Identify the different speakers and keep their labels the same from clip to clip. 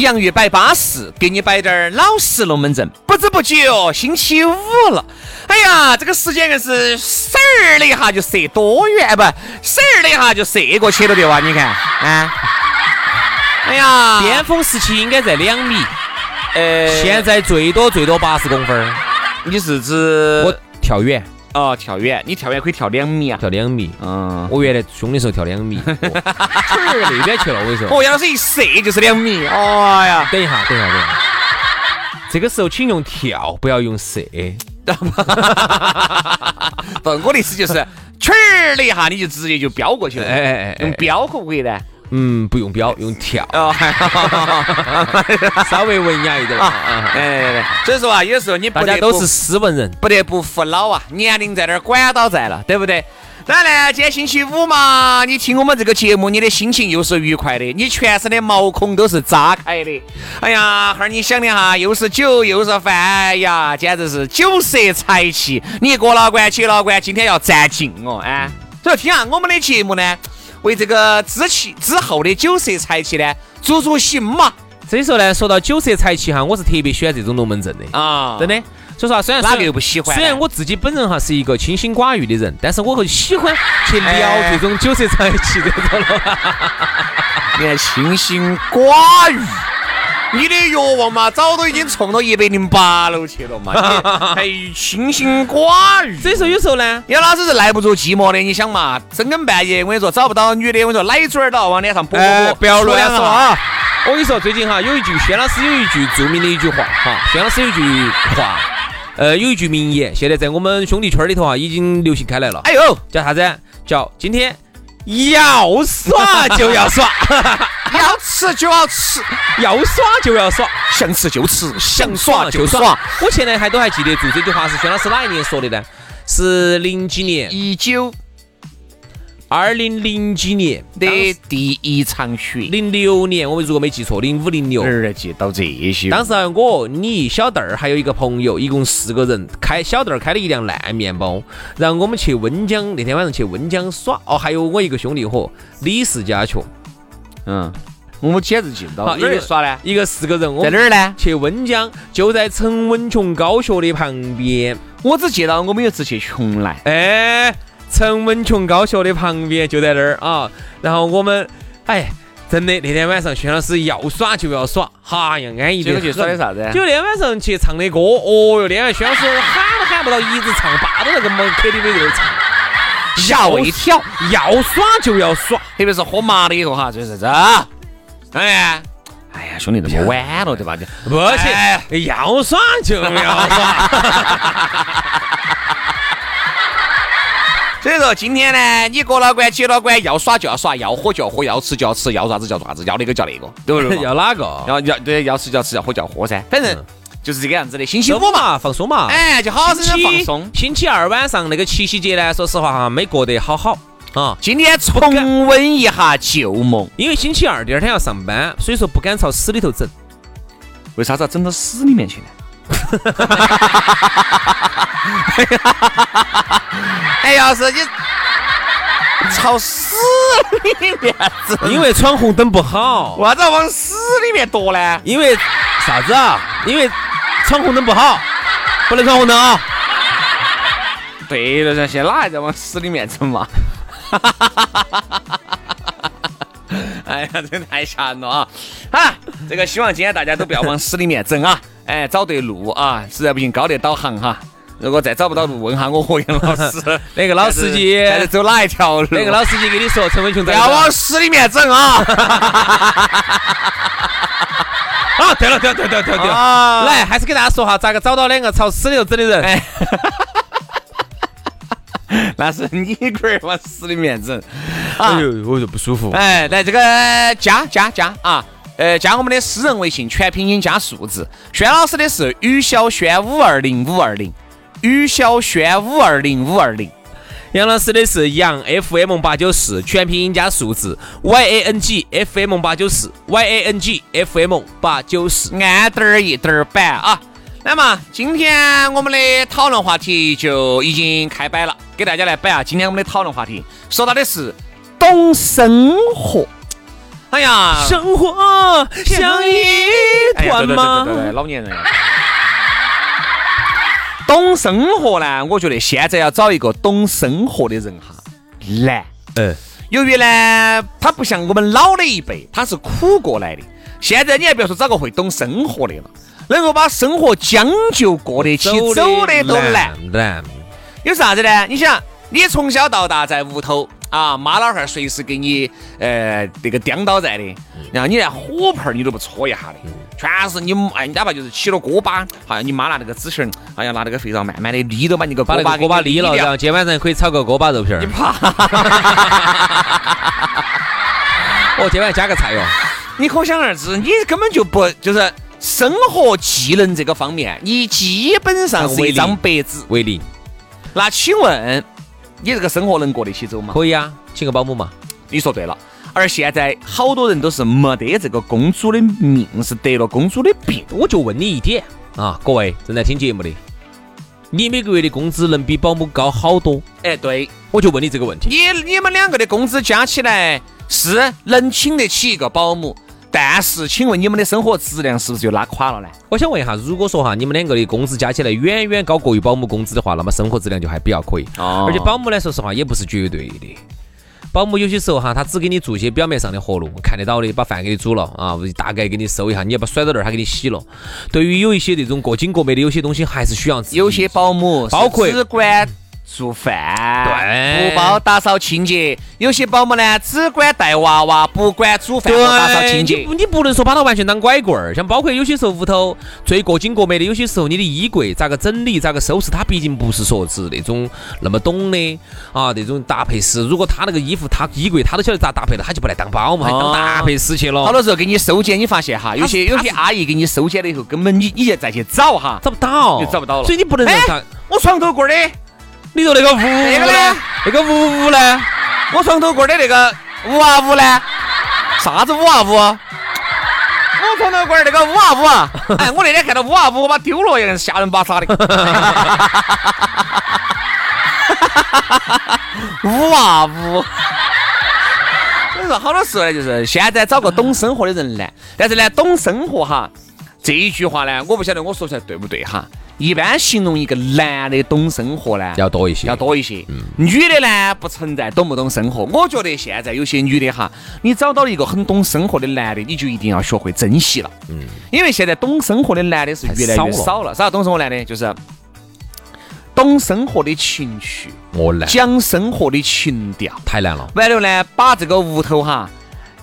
Speaker 1: 洋芋摆巴适，给你摆点儿老实龙门阵。不知不觉星期五了，哎呀，这个时间硬是嗖儿的一下就射多远？不，嗖儿的一下就射过去了的哇！你看，啊，哎呀，
Speaker 2: 巅峰时期应该在两米，呃，现在最多最多八十公分儿。
Speaker 1: 你是指
Speaker 2: 我跳远，
Speaker 1: 哦跳远？你跳远可以跳两米啊？
Speaker 2: 跳两米。
Speaker 1: 嗯，
Speaker 2: 我原来凶的时候跳两米，去那边去了。我跟你说，
Speaker 1: 哦，杨老师一射就是两米。哎呀，
Speaker 2: 等一下，等一下，等一下。这个时候请用跳，不要用射。
Speaker 1: 不，我的意思就是，去儿的一下你就直接就飙过去了。
Speaker 2: 哎哎哎哎
Speaker 1: 用飙可不可以呢？
Speaker 2: 嗯，不用标，用跳，
Speaker 1: 哦，还
Speaker 2: 稍微文雅一点。啊
Speaker 1: 哎对对对，所以说啊，有时候你
Speaker 2: 大家都是斯文人。
Speaker 1: 不得不服老啊，年龄在那儿管到在了，对不对？当然呢，今天星期五嘛，你听我们这个节目，你的心情又是愉快的，你全身的毛孔都是炸开的。哎呀，哈儿你想的哈，又是酒又是饭，哎呀，简直是酒色财气。你过老倌去老倌，今天要占尽哦，哎。所以听下我们的节目呢，为这个之气之后的酒色财气呢，助助兴嘛。
Speaker 2: 所以说呢，说到酒色财气哈，我是特别喜欢这种龙门阵的
Speaker 1: 啊
Speaker 2: 真的。所以说啊，虽然
Speaker 1: 哪个又不喜欢
Speaker 2: 虽然我自己本人哈是一个清心寡欲的人，但是我会喜欢去聊
Speaker 1: 哎
Speaker 2: 这种酒色财气这种了。
Speaker 1: 你看清心寡欲，你的欲望嘛，早都已经冲到一百零八楼去了嘛，你还清心寡欲。
Speaker 2: 所以说有时候呢，
Speaker 1: 杨老师是耐不住寂寞的，你想嘛，深更半夜，我跟你说找不到女的，我跟你说奶嘴儿都要往脸上啵啵啵，
Speaker 2: 哎不要乱说
Speaker 1: 啊！
Speaker 2: 啊！我跟你说，最近哈有一句薛老师有一句著名的一句话哈，薛老师有一句话，呃，有一句名言，现在在我们兄弟圈里头啊已经流行开来了，
Speaker 1: 哎呦，
Speaker 2: 叫啥子？叫今天要耍就要耍，
Speaker 1: 要吃就要吃，
Speaker 2: 要耍就要耍，
Speaker 1: 想吃就吃，想
Speaker 2: 耍
Speaker 1: 耍就耍。。
Speaker 2: 我现在还都还记得住这句话是薛老师哪一年说的呢？是零几年，
Speaker 1: 一九
Speaker 2: 二零零几年
Speaker 1: 的第一场雪，
Speaker 2: 零六年，我们如果没记错，零五零六。
Speaker 1: 哪儿记到这些？
Speaker 2: 当时啊我、你、小邓儿还有一个朋友，一共四个人，开小邓儿开了一辆烂面包，然后我们去温江，那天晚上去温江耍。哦，还有我一个兄弟伙李氏家雀，
Speaker 1: 嗯，我们简直记不到
Speaker 2: 好
Speaker 1: 哪儿耍呢？
Speaker 2: 一个四个人，我
Speaker 1: 在哪儿呢？
Speaker 2: 去温江，就在陈文琼高学的旁边。
Speaker 1: 我只记到我们有次去邛崃，
Speaker 2: 哎，陈文琼高校的旁边就在那儿啊。然后我们，哎，真的那天晚上薛老师要耍就要耍，哈呀，安逸的
Speaker 1: 去耍的啥子？
Speaker 2: 就那天晚上去唱的歌，哦哟，那天薛老师喊都喊不到，一直唱，霸到那个门 KTV 里头唱。
Speaker 1: 吓我一跳，
Speaker 2: 要耍就要耍，
Speaker 1: 特别是喝麻了以后哈，就是这。哎，哎呀，兄弟，这么晚了对吧？就
Speaker 2: 不
Speaker 1: 哎
Speaker 2: 行，要耍就要耍。
Speaker 1: 所以说今天呢，你过老倌接老倌，要耍就要耍，要喝就要喝，要吃就要吃，要啥子就要啥子，要那个叫那个，对不对？
Speaker 2: 要哪个？
Speaker 1: 要要对，要吃就要吃，要喝就要喝噻，反正就是这个样子的。星期五嘛，
Speaker 2: 放松嘛。
Speaker 1: 哎，就好好生生放松。
Speaker 2: 星期二晚上那个七夕节呢，说实话哈，没过得好好啊。
Speaker 1: 今天重温一下旧梦，
Speaker 2: 因为星期二第二天要上班，所以说不敢朝死里头整。
Speaker 1: 为啥子要整到死里面去呢？哎，要是你，朝死里面整？
Speaker 2: 因为闯红灯不好，
Speaker 1: 为啥子要往死里面躲呢？
Speaker 2: 因为啥子啊？因为闯红灯不好，不能闯红灯啊！
Speaker 1: 对了噻，现在哪还在往死里面整嘛？哎呀，真太吓人了啊！哈，这个希望今天大家都不要往死里面整啊！哎，找对路啊，实在不行高德导航哈。如果再找不到路，问下我何杨老师，
Speaker 2: 那个老司机
Speaker 1: 走哪一条路？
Speaker 2: 那个老司机跟你说，陈伟雄
Speaker 1: 不要往死里面整啊！
Speaker 2: 啊，对了，对了，对了，对了，对了，来，还是给大家说哈，咋个找到两个朝死里头整的人？哎，
Speaker 1: 那是你龟儿往死里面整。
Speaker 2: 哎呦，我就不舒服。
Speaker 1: 哎，来这个加加加啊！呃，加我们的私人微信，全拼音加数字。轩老师的是于小轩五二零五二零。于小轩五二零五二零，
Speaker 2: 杨老师的是杨 FM 八九四，全拼音加数字 Y A N G F M 八九四 Y A N G F M 八九四，
Speaker 1: 安点儿一点儿板啊。那么今天我们的讨论话题就已经开摆了，给大家来摆啊。今天我们的讨论话题说到的是懂生活。哎呀，
Speaker 2: 生活像一团吗？
Speaker 1: 对对对，老年人。懂生活呢？我觉得现在要找一个懂生活的人哈难。嗯，由于呢，他不像我们老的一辈，他是苦过来的。现在你还不要说找个会懂生活的了，能够把生活将就过得起走的都难。
Speaker 2: 难。
Speaker 1: 有啥子呢？你想，你从小到大在屋头。啊，妈老汉儿随时给你呃这个颠倒在的，然后你连火盆儿你都不搓一下的，全是你哎，你哪怕就是起了锅巴，好像你妈拿那个纸绳，哎呀拿那个肥皂慢慢的沥都把你个锅巴
Speaker 2: 锅巴沥了，然后今天晚上可以炒个锅巴肉片儿。
Speaker 1: 你怕？
Speaker 2: 哦，今晚加个菜哟。
Speaker 1: 你可想而知，你根本就不就是生活技能这个方面，你基本上是一张白纸。
Speaker 2: 为零。
Speaker 1: 那请问？你这个生活能过得起走吗？
Speaker 2: 可以啊，请个保姆嘛。
Speaker 1: 你说对了。而现在好多人都是没得这个公主的命，是得了公主的病。
Speaker 2: 我就问你一点啊，各位正在听节目的，你每个月的工资能比保姆高好多？
Speaker 1: 哎，对，
Speaker 2: 我就问你这个问题。
Speaker 1: 你你们两个的工资加起来是能请得起一个保姆？但是，请问你们的生活质量是不是就拉垮了呢？
Speaker 2: 我想问一下，如果说哈，你们两个的工资加起来远远高过于保姆工资的话，那么生活质量就还比较可以。哦。而且保姆呢，说实话也不是绝对的。保姆有些时候哈，他只给你做一些表面上的活路，看得到的，把饭给你煮了啊，大概给你收一下，你要把甩到那儿，他给你洗了。对于有一些那种过紧过美的，有些东西还是需要。
Speaker 1: 有些保姆
Speaker 2: 包括
Speaker 1: 只管。做饭，
Speaker 2: 对，
Speaker 1: 不包打扫清洁。有些保姆呢，只管带娃娃，不管煮饭和打扫清洁。
Speaker 2: 你你不能说把它完全当拐棍儿。像包括有些时候屋头最过紧过美的，有些时候你的衣柜咋个整理，咋个收拾，他毕竟不是说是那种那么懂的啊。那种搭配师，如果他那个衣服，他衣柜他都晓得咋搭配的，他就不来当保姆，还当搭配师去了。
Speaker 1: 好多时候给你收捡，你发现哈，有些有些阿姨给你收捡了以后，根本你你再去找哈，
Speaker 2: 找不到，
Speaker 1: 就找不到了。
Speaker 2: 所以你不能让他，
Speaker 1: 我床头柜的。
Speaker 2: 你说那个屋
Speaker 1: 那个呢？
Speaker 2: 那个屋屋呢？
Speaker 1: 我床头柜的那个五啊五呢？啥子五啊五？我床头柜那个五啊五啊！哎，我那天看到五啊五，我把丢了，也是吓人巴傻的。五啊五！所以说，好多时候呢，就是现在找个懂生活的人难，但是呢，懂生活哈这一句话呢，我不晓得我说出来对不对哈。一般形容一个男的懂生活呢，
Speaker 2: 要多一些，
Speaker 1: 要多一些。嗯女的呢，不存在懂不懂生活。我觉得现在有些女的哈，你找到了一个很懂生活的男的，你就一定要学会珍惜了。嗯，因为现在懂生活的男的是越来越少了。啥懂生活男的？就是懂生活的情趣，
Speaker 2: 我难，
Speaker 1: 讲生活的情调，
Speaker 2: 太难了。
Speaker 1: 完了呢，把这个屋头哈，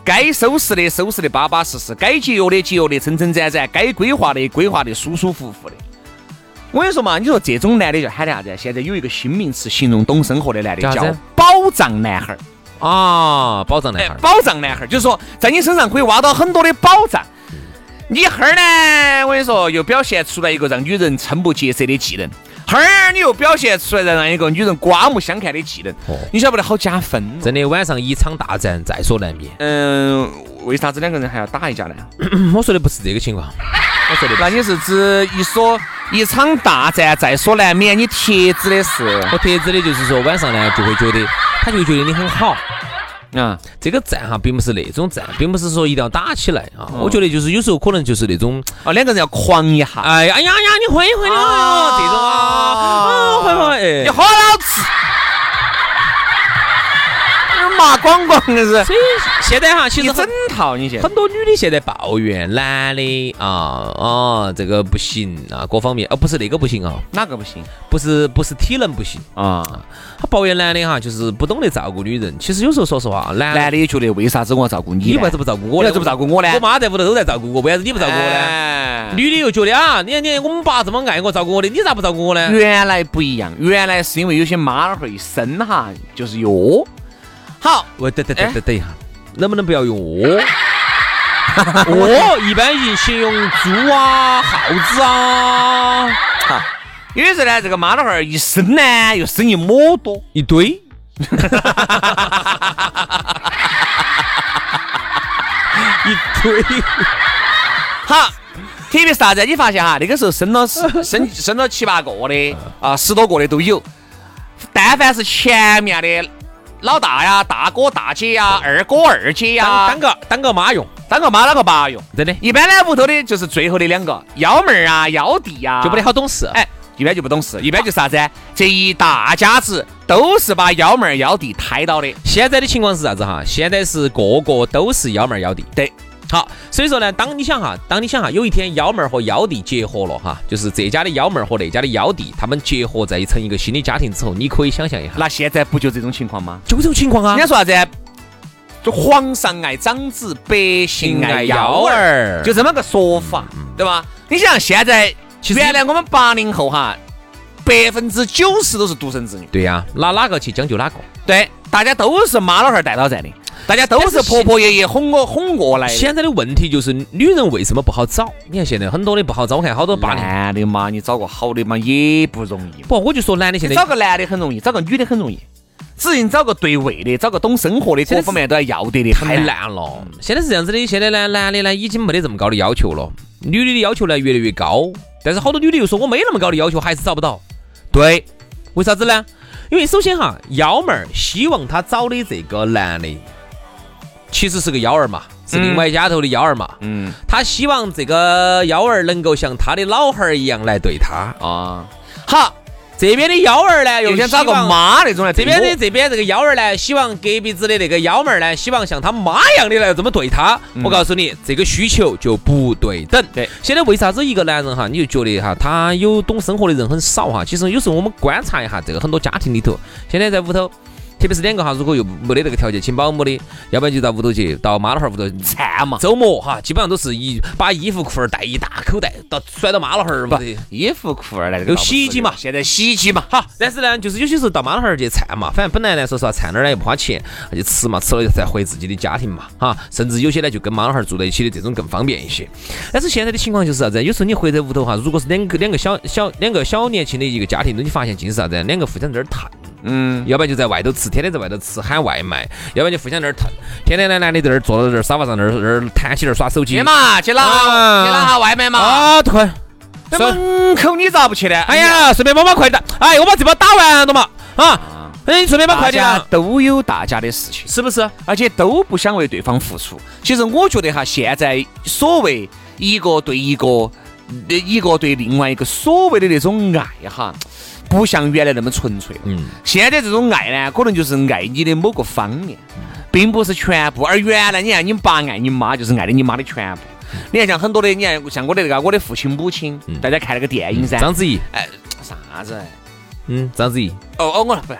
Speaker 1: 该收拾的收拾的巴巴适适，该节约的节约的撑撑展展，该规划的规划的舒舒服服的。我跟你说嘛，你说这种男的叫喊的啥子？现在有一个新名词形容懂生活的男的，叫宝藏男孩儿。
Speaker 2: 啊，宝藏男孩儿，
Speaker 1: 宝藏男孩儿，就是说在你身上可以挖到很多的宝藏。你哈儿呢，我跟你说，又表现出来一个让女人瞠目结舌的技能，哈儿你又表现出来让一个女人刮目相看的技能，你晓不得好加分。
Speaker 2: 真的，晚上一场大战在所难免。
Speaker 1: 嗯，为啥子两个人还要打一架呢？
Speaker 2: 我说的不是这个情况。我说的，
Speaker 1: 那你是指一说一场大战在所难免？你贴指的是？
Speaker 2: 我贴指的就是说晚上呢，就会觉得他就觉得你很好。
Speaker 1: 啊，
Speaker 2: 这个战哈，并不是那种战，并不是说一定要打起来啊。我觉得就是有时候可能就是那种，
Speaker 1: 啊，两个人要狂一下，
Speaker 2: 哎呀呀呀，你会会的哦，这种啊，啊会会，哎，
Speaker 1: 你好老子。麻光光的是，
Speaker 2: 现在哈，其实
Speaker 1: 整套你现
Speaker 2: 很多女的现在抱怨男的啊啊，这个不行啊，各方面，啊不是那个不行啊，
Speaker 1: 哪个不行？
Speaker 2: 不是不是体能不行
Speaker 1: 啊，
Speaker 2: 他抱怨男的哈，就是不懂得照顾女人。其实有时候说实话，男
Speaker 1: 男的也觉得为啥子我要照顾你？
Speaker 2: 你为啥子不照顾我？
Speaker 1: 为啥子不照顾我呢？
Speaker 2: 我妈在屋头都在照顾我，为啥子你不照顾我呢？女的又觉得啊，你看你我们爸这么爱我照顾我的，你咋不照顾我呢？
Speaker 1: 原来不一样，原来是因为有些妈老汉儿一生哈就是哟。好，
Speaker 2: 我，等等等等等一下，能不能不要用哦？哦，一般性形容猪啊、耗子啊。
Speaker 1: 好，有的时候呢，这个妈老汉儿一生呢，又生一么多
Speaker 2: 一堆。一堆。
Speaker 1: 好，特别是啥子？你发现哈，那个时候生了生生了七八个的啊，十多个的都有。但凡是前面的。老大呀，大哥大姐呀，二哥二姐呀，
Speaker 2: 当个当个妈用，
Speaker 1: 当个妈当个爸用，
Speaker 2: 真的。
Speaker 1: 一般呢，屋头的就是最后的两个幺妹儿啊，幺弟呀，
Speaker 2: 就不得好懂事。
Speaker 1: 哎，一般就不懂事，一般就是啥子？这一大家子都是把幺妹儿幺弟抬到的。
Speaker 2: 现在的情况是啥子哈？现在是个个都是幺妹儿幺弟。
Speaker 1: 对。
Speaker 2: 好，所以说呢，当你想哈，当你想哈，有一天幺妹儿和幺弟结合了哈，就是这家的幺妹儿和那家的幺弟，他们结合在成一个新的家庭之后，你可以想象一下，
Speaker 1: 那现在不就这种情况吗？
Speaker 2: 就这种情况啊！
Speaker 1: 人家说啥子？就皇上爱长子，百姓爱幺儿，就这么个说法，对吧？你想现在，原来我们八零后哈，百分之九十都是独生子女。
Speaker 2: 对呀，拿哪个去将就哪个。
Speaker 1: 对，大家都是妈老汉儿带到在的。大家都是婆婆爷爷哄我哄过来。
Speaker 2: 现在的问题就是女人为什么不好找？你看现在很多的不好找，我看好多八零
Speaker 1: 男的嘛，你找个好的嘛也不容易。
Speaker 2: 不，我就说男的现在
Speaker 1: 找个男的很容易，找个女的很容易。只是你找个对位的，找个懂生活的，各方面都要要得的，
Speaker 2: 太难了。现在是这样子的，现在呢，男的呢已经没得这么高的要求了，女的的要求呢越来越高。但是好多女的又说我没那么高的要求，还是找不到。
Speaker 1: 对，
Speaker 2: 为啥子呢？因为首先哈，幺妹儿希望她找的这个男的。其实是个幺儿嘛，是另外家头的幺儿嘛。嗯，她希望这个幺儿能够像她的老汉儿一样来对她啊。好，这边的幺儿呢，又
Speaker 1: 想找个妈那种来。
Speaker 2: 这边的这边这个幺儿呢，希望隔壁子的那个幺妹儿呢，希望像他妈一样的来这么对他。我告诉你，这个需求就不对等。
Speaker 1: 对，
Speaker 2: 现在为啥子一个男人哈，你就觉得哈，他有懂生活的人很少哈？其实有时候我们观察一下这个很多家庭里头，现在在屋头。特别是两个哈，如果又没得那个条件请保姆的，要不然就到屋头去，到妈老汉儿屋头
Speaker 1: 馋嘛。
Speaker 2: 周末哈，基本上都是一把衣服裤儿带一大口袋，到甩到妈老汉儿屋头。
Speaker 1: 衣服裤儿来
Speaker 2: 有洗衣机嘛？
Speaker 1: 现在洗衣机嘛。
Speaker 2: 好，但是呢，就是有些时候到妈老汉儿去馋嘛，反正本来呢，说实话馋那儿呢又不花钱，那就吃嘛，吃了再回自己的家庭嘛，哈。甚至有些呢就跟妈老汉儿住在一起的这种更方便一些。但是现在的情况就是啥子？有时候你回在屋头哈，如果是两个两个小小两个小年轻的一个家庭，你发现竟是啥子？两个互相在那儿谈。嗯，要不然就在外头吃，天天在外头吃喊外卖；要不然就互相在那儿腾，天天呢男的在那儿坐到这儿沙发上那儿那儿弹起那儿耍手机。
Speaker 1: 去嘛，去拿去拿下外卖嘛。
Speaker 2: 啊，快！
Speaker 1: 在门口你咋不去呢？
Speaker 2: 哎呀，顺便帮帮快递。哎，我把这包打完了嘛。啊，哎，顺便把快递。
Speaker 1: 都有大家的事情，
Speaker 2: 是不是？
Speaker 1: 而且都不想为对方付出。其实我觉得哈，现在所谓一个对一个，一个对另外一个所谓的那种爱哈。不像原来那么纯粹了。嗯，现在这种爱呢，可能就是爱你的某个方面，并不是全部。而原来你看，你爸爱你妈，就是爱的你妈的全部。你看，像很多的，你看像我的那个我的父亲母亲，大家看那个电影噻，
Speaker 2: 章子怡，
Speaker 1: 哎，啥子？
Speaker 2: 嗯，章子怡。
Speaker 1: 哦哦，我不是，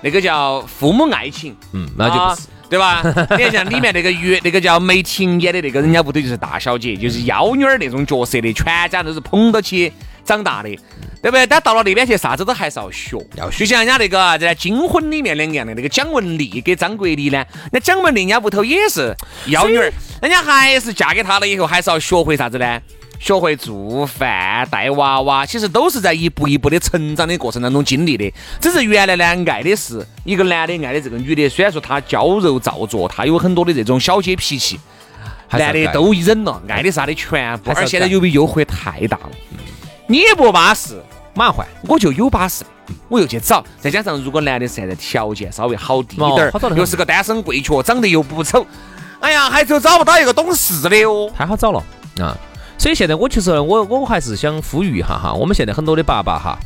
Speaker 1: 那个叫父母爱情。
Speaker 2: 嗯，那就不是，
Speaker 1: 对吧？你看像里面那个月，那个叫梅婷演的那个，人家屋头就是大小姐，就是幺女儿那种角色的，全家都是捧到起长大的。对不对？但到了那边去，啥子都还是要学。
Speaker 2: 要
Speaker 1: 学。就像人家那个啥子《金婚》里面两个样的，那个蒋雯丽跟张国立呢，那蒋雯丽人家屋头也是幺女儿，人家还是嫁给他了以后，还是要学会啥子呢？学会做饭、带娃娃，其实都是在一步一步的成长的过程当中经历的。只是原来呢，爱的是一个男的爱的这个女的，虽然说他娇柔造作，他有很多的这种小姐脾气，男的都忍了，爱的啥的全部。而现在由于诱惑太大了，你不巴适。
Speaker 2: 马上换，
Speaker 1: 我就有巴适。我又去找。再加上如果男的现在条件稍微好低
Speaker 2: 哦
Speaker 1: 点又是个单身贵缺，长得又不丑，哎呀，还就找不到一个懂事的哦。
Speaker 2: 太好找了啊！所以现在我其实我我还是想呼吁一下哈，我们现在很多的爸爸哈，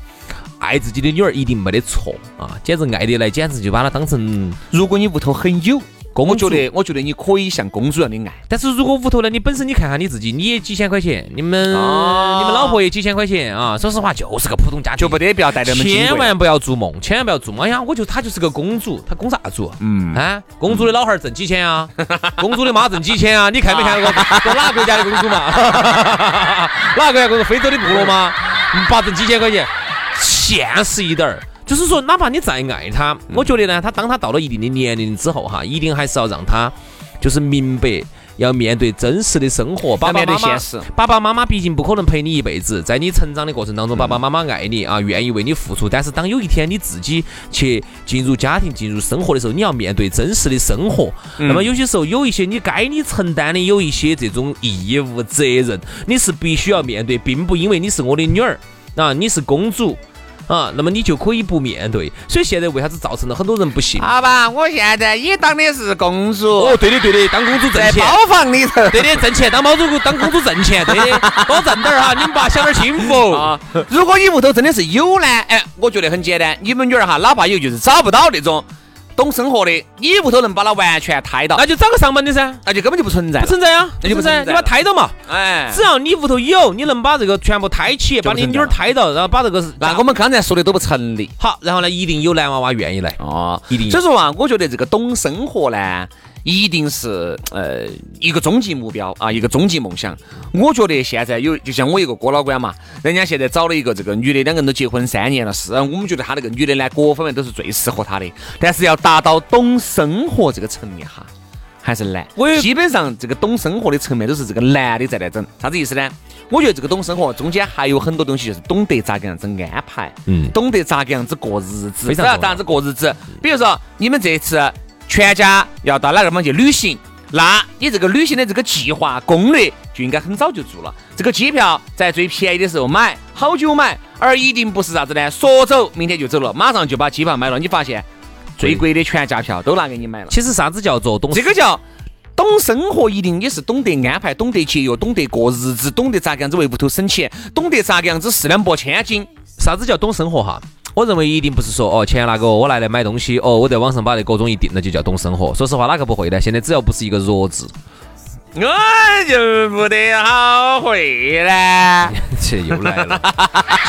Speaker 2: 爱自己的女儿一定没得错啊，简直爱得来，简直就把她当成
Speaker 1: 如果你屋头很有，
Speaker 2: 公主
Speaker 1: 我觉得，我觉得你可以像公主一样的爱。
Speaker 2: 但是如果屋头呢，你本身你看下你自己，你也几千块钱，你们、
Speaker 1: 哦
Speaker 2: 你们老婆也几千块钱啊，说实话就是个普通家庭，
Speaker 1: 就不得不要带那么
Speaker 2: 千万不要做梦，千万不要做梦。哎呀，我就她就是个公主，她公啥主？
Speaker 1: 嗯
Speaker 2: 啊，公主的老汉儿挣几千啊，公主的妈挣几千啊？你看没看过 在哪个国家的公主嘛？哪个国家公主？非洲的部落吗？爸挣几千块钱，现实一点儿。就是说，哪怕你再爱他，我觉得呢，他当他到了一定的年龄之后哈，一定还是要让他就是明白。要面对真实的生活，爸爸
Speaker 1: 面对
Speaker 2: 妈妈
Speaker 1: 现实，
Speaker 2: 爸爸妈妈毕竟不可能陪你一辈子，在你成长的过程当中，爸爸妈妈爱你啊，愿意为你付出。但是当有一天你自己去进入家庭、进入生活的时候，你要面对真实的生活。那么有些时候有一些你该你承担的有一些这种义务责任，你是必须要面对，并不因为你是我的女儿啊，你是公主。啊，那么你就可以不面对，所以现在为啥子造成了很多人不信？
Speaker 1: 好吧，我现在也当的是公主，
Speaker 2: 哦，对的对的，当公主挣钱，
Speaker 1: 在包房里头。
Speaker 2: 对的挣钱，当包租公当公主挣钱，对的，多挣点儿哈，你们爸享点幸福。
Speaker 1: 啊，如果你屋头真的是有呢，哎，我觉得很简单，你们女儿哈，哪怕有就是找不到那种懂生活的，你屋头能把它完全胎到，
Speaker 2: 那就找个上门的噻，
Speaker 1: 那就根本就不存在。
Speaker 2: 不存在啊，
Speaker 1: 那就不
Speaker 2: 不存在，你把
Speaker 1: 它
Speaker 2: 胎到嘛，
Speaker 1: 哎，
Speaker 2: 只要你屋头有，你能把这个全部胎起，把你女儿胎到，然后把这个
Speaker 1: 那我们刚才说的都不成立。
Speaker 2: 好，然后呢，一定有男娃娃愿意来，
Speaker 1: 哦，
Speaker 2: 一定
Speaker 1: 所以说啊，我觉得这个懂生活呢，一定是呃一个终极目标啊，一个终极梦想。我觉得现在有，就像我一个哥老倌嘛，人家现在找了一个这个女的，两个人都结婚三年了，是啊我们觉得他那个女的呢，各方面都是最适合他的，但是要达到懂生活这个层面哈。还是难，
Speaker 2: 我
Speaker 1: 基本上这个懂生活的层面都是这个男的在来整，啥子意思呢？我觉得这个懂生活中间还有很多东西，就是懂得咋个样子安排，
Speaker 2: 嗯
Speaker 1: 懂得咋个样子过日子，咋样子过日子。比如说你们这次全家要到哪个地方去旅行，那你这个旅行的这个计划攻略就应该很早就做了。这个机票在最便宜的时候买，好久买，而一定不是啥子呢？说走明天就走了，马上就把机票买了。你发现最贵的全价票都拿给你买了。
Speaker 2: 其实啥子叫做懂
Speaker 1: 这个叫懂生活，一定也是懂得安排，懂得节约，懂得过日子，懂得咋个样子为屋头省钱，懂得咋个样子四两拨千斤。
Speaker 2: 啥子叫懂生活哈？我认为一定不是说哦，钱那个我，我来来买东西，哦，我在网上把那各种一定了就叫懂生活。说实话，哪个不会呢？现在只要不是一个弱智，
Speaker 1: 我就不得好会呢。
Speaker 2: 这又来了。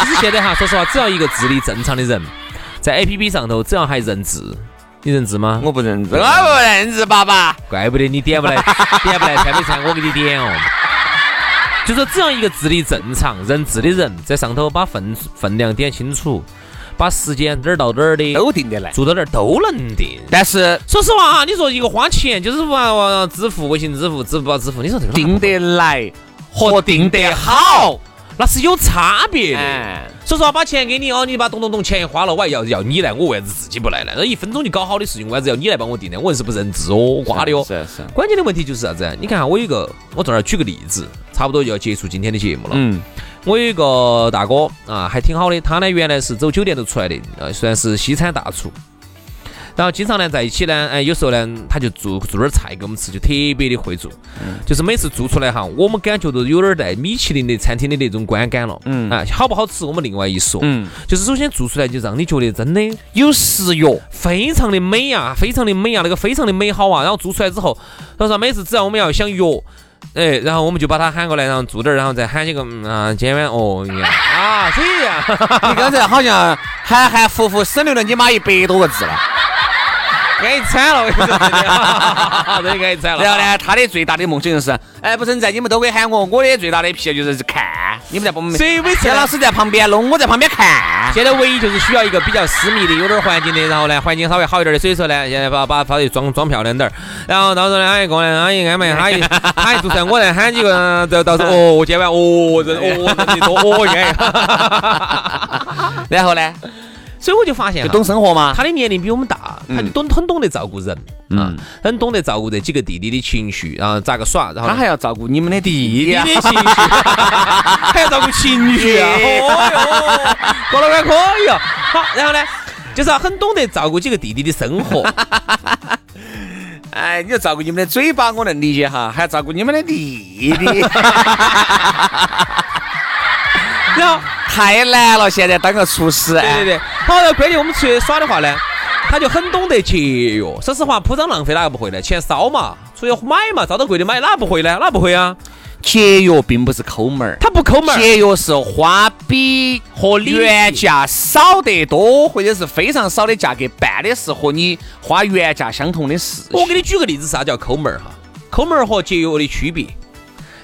Speaker 2: 其实现在哈，说实话，只要一个智力正常的人，在 A P P 上头，只要还认字，你认字吗？
Speaker 1: 我不认字，我不认字，爸爸。
Speaker 2: 怪不得你点不来，点不来餐没菜，我给你点哦。就说只要一个智力正常、认字的人，在上头把分分量点清楚，把时间哪儿到哪儿的
Speaker 1: 都定得来。
Speaker 2: 住到哪儿都能定。
Speaker 1: 但是
Speaker 2: 说实话哈，你说一个花钱就是玩玩支付、微信支付、支付宝支付，你说这个
Speaker 1: 定得来和定得好，
Speaker 2: 那是有差别的。
Speaker 1: 哎，
Speaker 2: 所以说把钱给你哦，你把咚咚咚钱一花了，我还要要你来，我为啥子自己不来呢？那一分钟就搞好的事情，为啥子要你来帮我定呢？我硬是不认字哦，瓜的哦。
Speaker 1: 是是，
Speaker 2: 关键的问题就是啥子？你看，我有一个，我这儿举个例子，差不多就要结束今天的节目了。
Speaker 1: 嗯，
Speaker 2: 我有一个大哥啊，还挺好的，他呢原来是走酒店都出来的，呃，算是西餐大厨。然后经常呢在一起呢，哎，有时候呢他就做做点儿菜给我们吃，就特别的会做。就是每次做出来哈，我们感觉都有点儿带米其林的餐厅的那种观感了。
Speaker 1: 嗯
Speaker 2: 啊，好不好吃我们另外一说。
Speaker 1: 嗯，
Speaker 2: 就是首先做出来就让你觉得真的
Speaker 1: 有食欲。
Speaker 2: 非常的美啊，非常的美啊，那个非常的美好啊。然后做出来之后，他说每次只要我们要想约，哎，然后我们就把他喊过来，然后做点儿，然后再喊几个嗯，今晚哦呀啊，这样，
Speaker 1: 你刚才好像含含糊糊省略了你妈一百多个字了。
Speaker 2: 安逸惨了，我跟你说，真的真的安逸惨了。
Speaker 1: 然后呢，他的最大的梦想就是，哎，不存在，你们都可以喊我。我的最大的癖好就是看，你们在帮我们。
Speaker 2: 所以每次
Speaker 1: 谢老师在旁边弄，我在旁边看。
Speaker 2: 现在唯一就是需要一个比较私密的、有点环境的，然后呢，环境稍微好一点的。所以说呢，现在把把把这装装漂亮点儿，然后到时候呢，阿姨过来，阿姨安排，阿姨阿姨做菜，我再喊几个，到到时候哦，今晚哦，人哦人的多哦，安逸。
Speaker 1: 然后呢，
Speaker 2: 所以我就发现哈
Speaker 1: 就懂生活嘛。
Speaker 2: 他的年龄比我们大，他就懂很懂得照顾人。嗯，很懂得照顾这几个弟弟的情绪，然后咋个耍，然后
Speaker 1: 他还要照顾你们的弟弟
Speaker 2: 的情绪，还要照顾情绪啊！哦哟，郭老板可以哦！好，然后呢，就是要很懂得照顾几个弟弟的生活。
Speaker 1: 哎，你要照顾你们的嘴巴，我能理解哈，还要照顾你们的弟弟，
Speaker 2: 然后，
Speaker 1: 太难了。现在当个厨师，
Speaker 2: 对对对，好，然后关键我们出去耍的话呢，他就很懂得节约。说实话，铺张浪费哪个不会呢？钱烧嘛，出去买嘛，找到贵的买，哪不会呢？哪不会啊？
Speaker 1: 节约并不是抠门儿，
Speaker 2: 他不抠门儿。
Speaker 1: 节约是花比和原价少得多，或者是非常少的价格办的是和你花原价相同的事情。
Speaker 2: 我给你举个例子，啥叫抠门儿哈？抠门儿和节约的区别，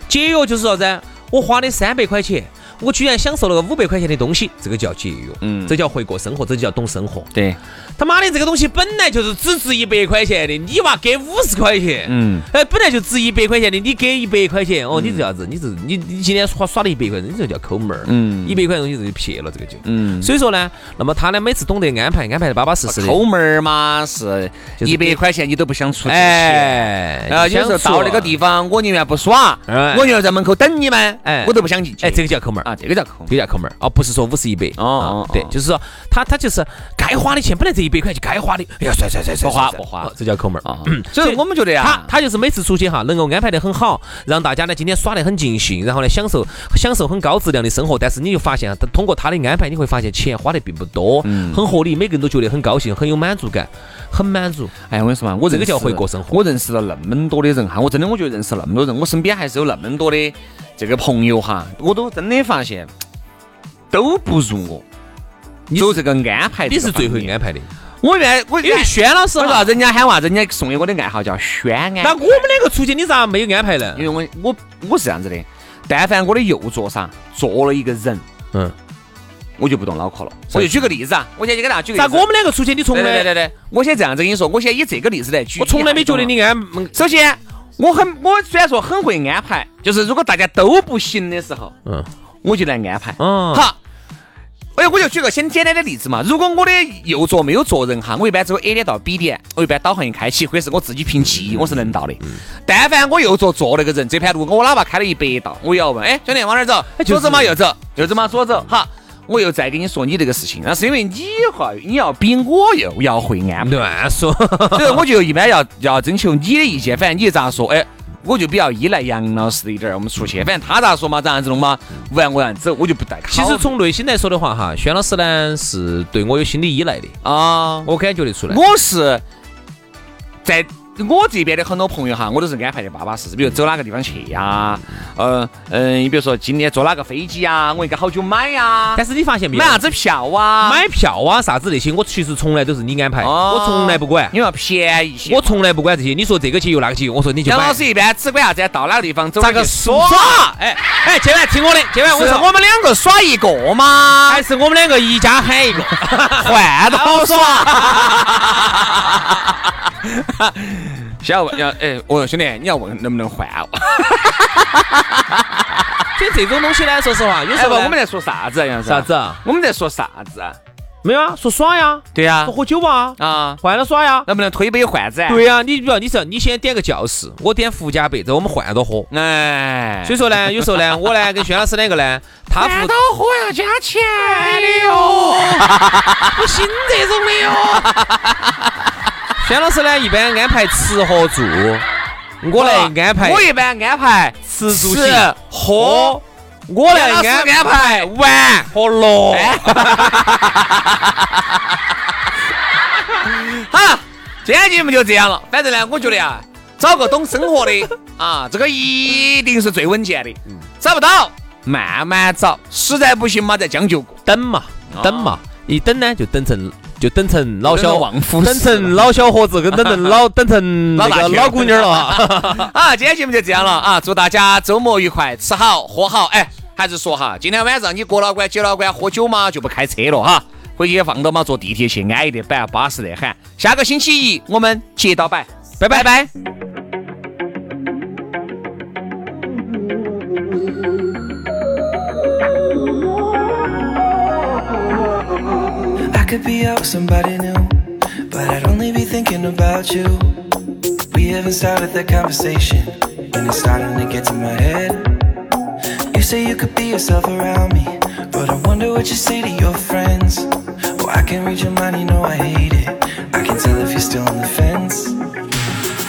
Speaker 2: 节约就是啥子？我花的三百块钱，我居然享受了个五百块钱的东西，这个叫节约。
Speaker 1: 嗯。
Speaker 2: 这叫会过生活，这就叫懂生活。
Speaker 1: 对，
Speaker 2: 他妈的，这个东西本来就是只值一百块钱的，你娃给五十块钱，
Speaker 1: 嗯，
Speaker 2: 哎，本来就值一百块钱的，你给一百块钱，哦，你这啥子？你这你你今天耍耍了一百块钱，你这叫抠门儿，
Speaker 1: 嗯。
Speaker 2: 一百块钱东西这就撇了，这个就，
Speaker 1: 嗯。
Speaker 2: 所以说呢，那么他呢，每次懂得安排，安排的巴巴适适的，
Speaker 1: 抠门儿嘛是一百块钱你都不想出这个钱。
Speaker 2: 哎，
Speaker 1: 啊，有时候到那个地方，我宁愿不耍，
Speaker 2: 哎。
Speaker 1: 我宁愿在门口等你们，
Speaker 2: 哎。
Speaker 1: 我都不想进去。
Speaker 2: 哎，这个叫抠门儿。
Speaker 1: 啊，这个叫抠门
Speaker 2: 这个叫抠门儿啊，不是说五十一百
Speaker 1: 哦
Speaker 2: 对就是说他他就是该花的钱，本来这一百块就该花的，哎呀，算算算
Speaker 1: 不花不花
Speaker 2: 哦这叫抠门儿
Speaker 1: 啊。所以我们觉得
Speaker 2: 他
Speaker 1: 呀，
Speaker 2: 他他就是每次出去哈，能够安排得很好，让大家呢今天耍得很尽兴，然后呢享受享受很高质量的生活。但是你就发现啊，通过他的安排，你会发现钱花的并不多，
Speaker 1: 嗯
Speaker 2: 很合理，每个人都觉得很高兴，很有满足感，很满足。
Speaker 1: 哎，我跟你说嘛，我
Speaker 2: 这个叫会过生活
Speaker 1: 我认识了那么多的人哈，我真的我觉得认识那么多人，我身边还是有那么多的这个朋友哈，我都真的发现都不如我。做这个安排，
Speaker 2: 你是最会安排的，
Speaker 1: 我原来我
Speaker 2: 因为轩老师哈
Speaker 1: 我说，人家喊娃，人家送给我的爱好叫轩安。
Speaker 2: 那我们两个出去，你咋没有安排呢
Speaker 1: 因？为我我我是这样子的，但凡我的右桌上坐了一个人，
Speaker 2: 嗯，
Speaker 1: 我就不动脑壳了。我就举个例子啊，我先给大家举个例子。
Speaker 2: 咋我们两个出去，你从
Speaker 1: 来对对
Speaker 2: 来
Speaker 1: 对对，我先这样子跟你说，我先以这个例子来举。
Speaker 2: 我从来没觉得
Speaker 1: 你
Speaker 2: 你安，
Speaker 1: 首先，我很我虽然说很会安排，就是如果大家都不行的时候，
Speaker 2: 嗯
Speaker 1: 我就来安排。
Speaker 2: 嗯，
Speaker 1: 好，哎，我就举个先简单的例子嘛。如果我的右座没有坐人哈，我一般只有 A 点到 B 点，我一般导航一开启，或者是我自己凭记忆，我是能到的。但凡我右座坐那个人，这盘路我哪怕开了一百道，我也要问，哎，兄弟往哪儿走？左走吗？右走？右走吗？左走？好。我又再跟你说你这个事情，那是因为你哈，你要比我又要会安排，
Speaker 2: 乱说。
Speaker 1: 所以我就一般要要征求你的意见，反正你咋说，哎，我就比较依赖杨老师的一点儿，我们出去，反正他咋说嘛，咋样子弄嘛，我按我样走，我就不带。
Speaker 2: 其实从内心来说的话，哈，轩老师呢是对我有心理依赖的，
Speaker 1: 啊，
Speaker 2: 我感觉得出来。
Speaker 1: 我是在我这边的很多朋友哈，我都是安排的巴巴适适，比如走哪个地方去呀，呃嗯，你比如说今天坐哪个飞机呀，我应该好久买呀，
Speaker 2: 但是你发现没有
Speaker 1: 买？啥子票啊，
Speaker 2: 买票啊啥子那些，我其实从来都是你安排，
Speaker 1: 哦
Speaker 2: 我从来不管，
Speaker 1: 因为要便宜些。
Speaker 2: 我从来不管这些。你说这个去又那个节约，我说你就买
Speaker 1: 杨老。师一般只管啥子，到哪个地方走
Speaker 2: 咋个耍？哎哎，今晚听我的，今晚我
Speaker 1: 是
Speaker 2: 说
Speaker 1: 我们两个耍一个吗？
Speaker 2: 还是我们两个一家喊一个，
Speaker 1: 换到耍。想要问要哎，我说兄弟，你要问能不能换我？
Speaker 2: 所以这种东西呢，说实话，有时，候
Speaker 1: 我们在说啥子啊？杨老师
Speaker 2: 啥子？啊？
Speaker 1: 我们在说啥子啊？
Speaker 2: 没有啊，说耍呀，
Speaker 1: 对呀
Speaker 2: 说，喝酒啊，
Speaker 1: 啊，
Speaker 2: 换了耍呀。
Speaker 1: 能不能推杯换盏？
Speaker 2: 对呀，你比如你是你先点个教室，我点福加杯，这我们换着喝。
Speaker 1: 哎，
Speaker 2: 所以说呢，有时候呢，我呢跟轩老师两个呢，他负
Speaker 1: 喝要加钱的哟。
Speaker 2: 不行这种的哟。轩老师呢，一般安排吃和住，我来安排
Speaker 1: 我一般安排吃
Speaker 2: 吃住行
Speaker 1: 喝，
Speaker 2: 我来安
Speaker 1: 安排玩。
Speaker 2: 和乐。
Speaker 1: 哎好，今天节目就这样了。反正呢，我觉得啊，找个懂生活的啊，这个一定是最稳健的。找不到，慢慢找，实在不行嘛，再将就过。
Speaker 2: 等嘛，等嘛，一等呢就等成就等成老小
Speaker 1: 旺夫
Speaker 2: 等成老小伙子，跟等成老 等成那
Speaker 1: 老大姐
Speaker 2: 个老姑娘了啊。
Speaker 1: 啊，今天节目就这样了啊！祝大家周末愉快，吃好喝好。哎，还是说哈，今天晚上你过老关、姐老关喝酒嘛，就不开车了哈，回去放到嘛，坐地铁去，安逸的板，巴适的很。下个星期一我们接到摆，拜拜拜。
Speaker 3: could be out with somebody new, but I'd only be thinking about you. We haven't started that conversation, and it's starting to get to my head. You say you could be yourself around me, but I wonder what you say to your friends. Well, I can read your mind, you know I hate it. I can tell if you're still on the fence.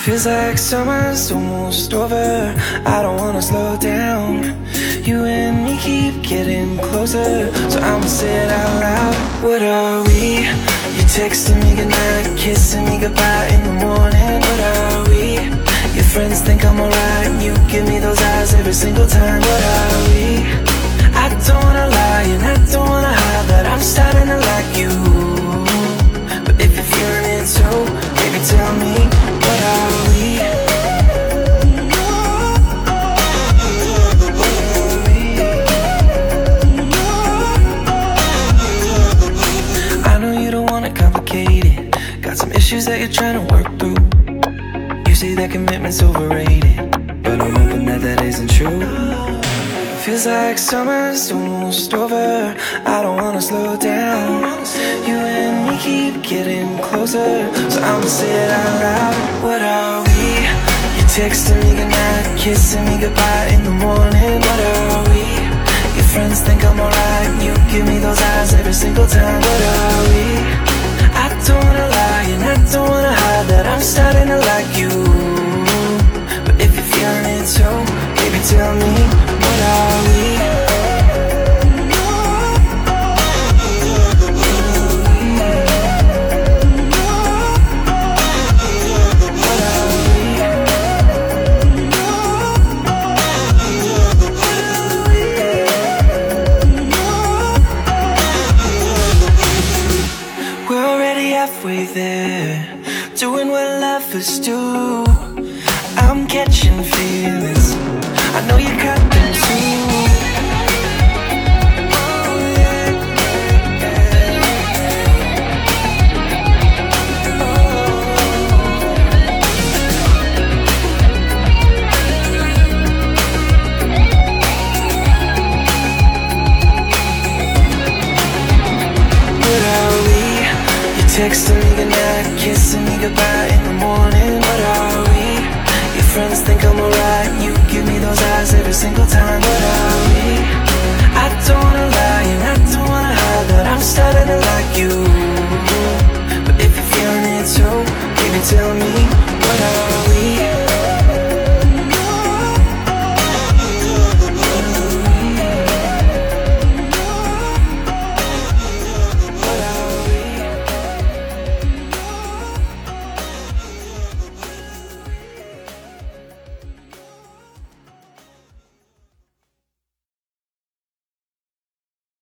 Speaker 3: Feels like summer's almost over. I don't wanna slow down. You and me keep getting closer, so I'ma say it out loud. What are we? You texting me goodnight, kissing me goodbye in the morning. What are we? Your friends think I'm alright, you give me those eyes every single time. What are we? Commitment's overrated, but I'm hoping that that isn't true. Feels like summer's almost over. I don't wanna slow down. You and me keep getting closer, so I'ma say it out loud. What are we? You texting me goodnight, kissing me goodbye in the morning. What are we? Your friends think I'm alright. You give me those eyes every single time. You to me goodnight, kissing me goodbye in the morning. What are we? Your friends think I'm alright. You give me those eyes every single time. What are we? I don't wanna lie and I don't wanna hide that I'm starting to like you. But if you're feeling it too, baby, tell me?